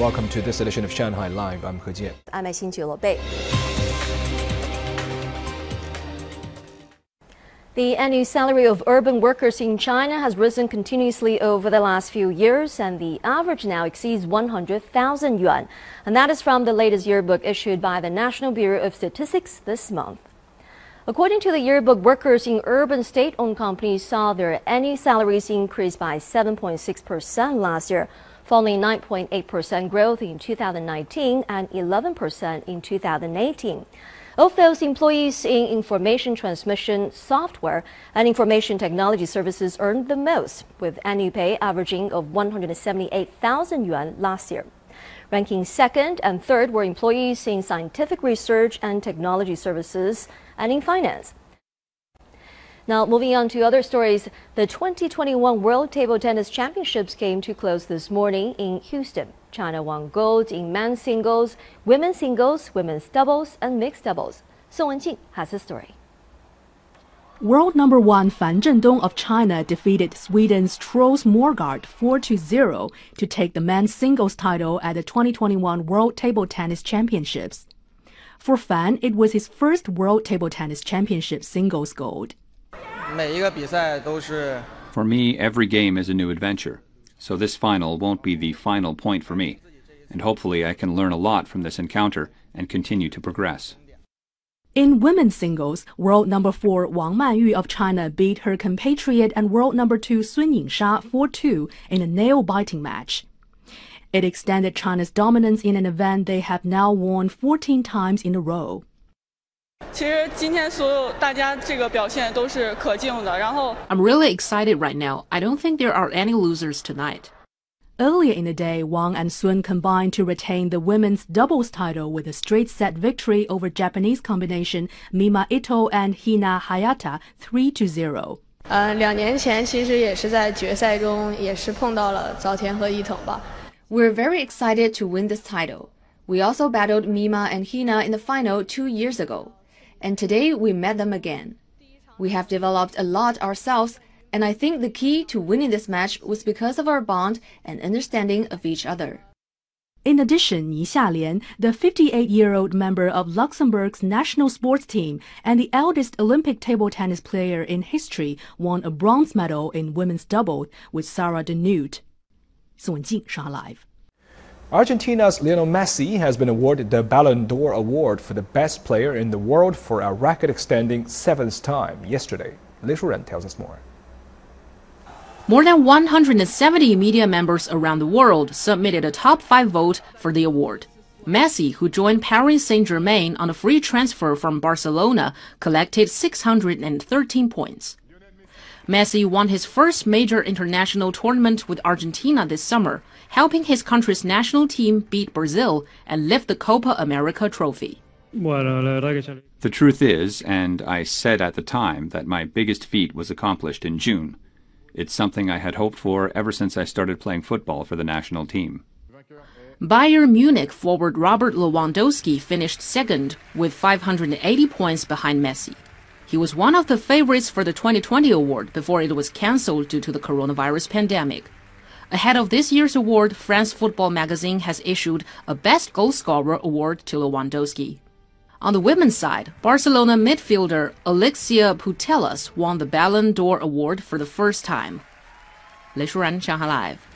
Welcome to this edition of Shanghai Live. I'm He Jian. I'm Xinju Lobei. The annual salary of urban workers in China has risen continuously over the last few years, and the average now exceeds 100,000 yuan. And that is from the latest yearbook issued by the National Bureau of Statistics this month. According to the yearbook, workers in urban state owned companies saw their annual salaries increase by 7.6% last year, following 9.8% growth in 2019 and 11% in 2018. Of those employees in information transmission software and information technology services earned the most, with annual pay averaging of 178,000 yuan last year. Ranking second and third were employees in scientific research and technology services and in finance. Now, moving on to other stories, the 2021 World Table Tennis Championships came to close this morning in Houston. China won gold in men's singles, women's singles, women's doubles, and mixed doubles. Song Wenjing has the story. World number one Fan Zhendong of China defeated Sweden's Truls Möregårdh 4-0 to take the men's singles title at the 2021 World Table Tennis Championships. For Fan, it was his first World Table Tennis Championship singles gold. For me, every game is a new adventure, so this final won't be the final point for me, and hopefully I can learn a lot from this encounter and continue to progress. In women's singles, world number 4 Wang Manyu of China beat her compatriot and world number 2 Sun Yingsha 4-2 in a nail-biting match. It extended China's dominance in an event they have now won 14 times in a row. 其实今天所有大家这个表现都是可敬的。然后 I'm really excited right now. I don't think there are any losers tonight. Earlier in the day, Wang and Sun combined to retain the women's doubles title with a straight set victory over Japanese combination Mima Ito and Hina Hayata 3 to 0. 呃，两年前其实也是在决赛中也是碰到了早田和伊藤吧。We're very excited to win this title. We also battled Mima and Hina in the final two years ago and today we met them again. We have developed a lot ourselves, and I think the key to winning this match was because of our bond and understanding of each other. In addition, Ni Xialian, the 58-year-old member of Luxembourg's national sports team and the eldest Olympic table tennis player in history, won a bronze medal in women's double with Sarah De Nutte. Shanghai Live。Argentina's Lionel Messi has been awarded the Ballon d'Or award for the best player in the world for a record-extending seventh time yesterday. Lei Shuran tells us more. More than 170 media members around the world submitted a top five vote for the award. Messi, who joined Paris Saint-Germain on a free transfer from Barcelona, collected 613 points. Messi won his first major international tournament with Argentina this summer, helping his country's national team beat Brazil and lift the Copa America trophy. The truth is, and I said at the time, that my biggest feat was accomplished in June. It's something I had hoped for ever since I started playing football for the national team. Bayern Munich forward Robert Lewandowski finished second with 580 points behind Messi. He was one of the favorites for the 2020 award before it was cancelled due to the coronavirus pandemic. Ahead of this year's award, France Football magazine has issued a Best Goal Scorer award to Lewandowski. On the women's side, Barcelona midfielder Alexia Putellas won the Ballon d'Or award for the first time. 雷舒然，上海 Live。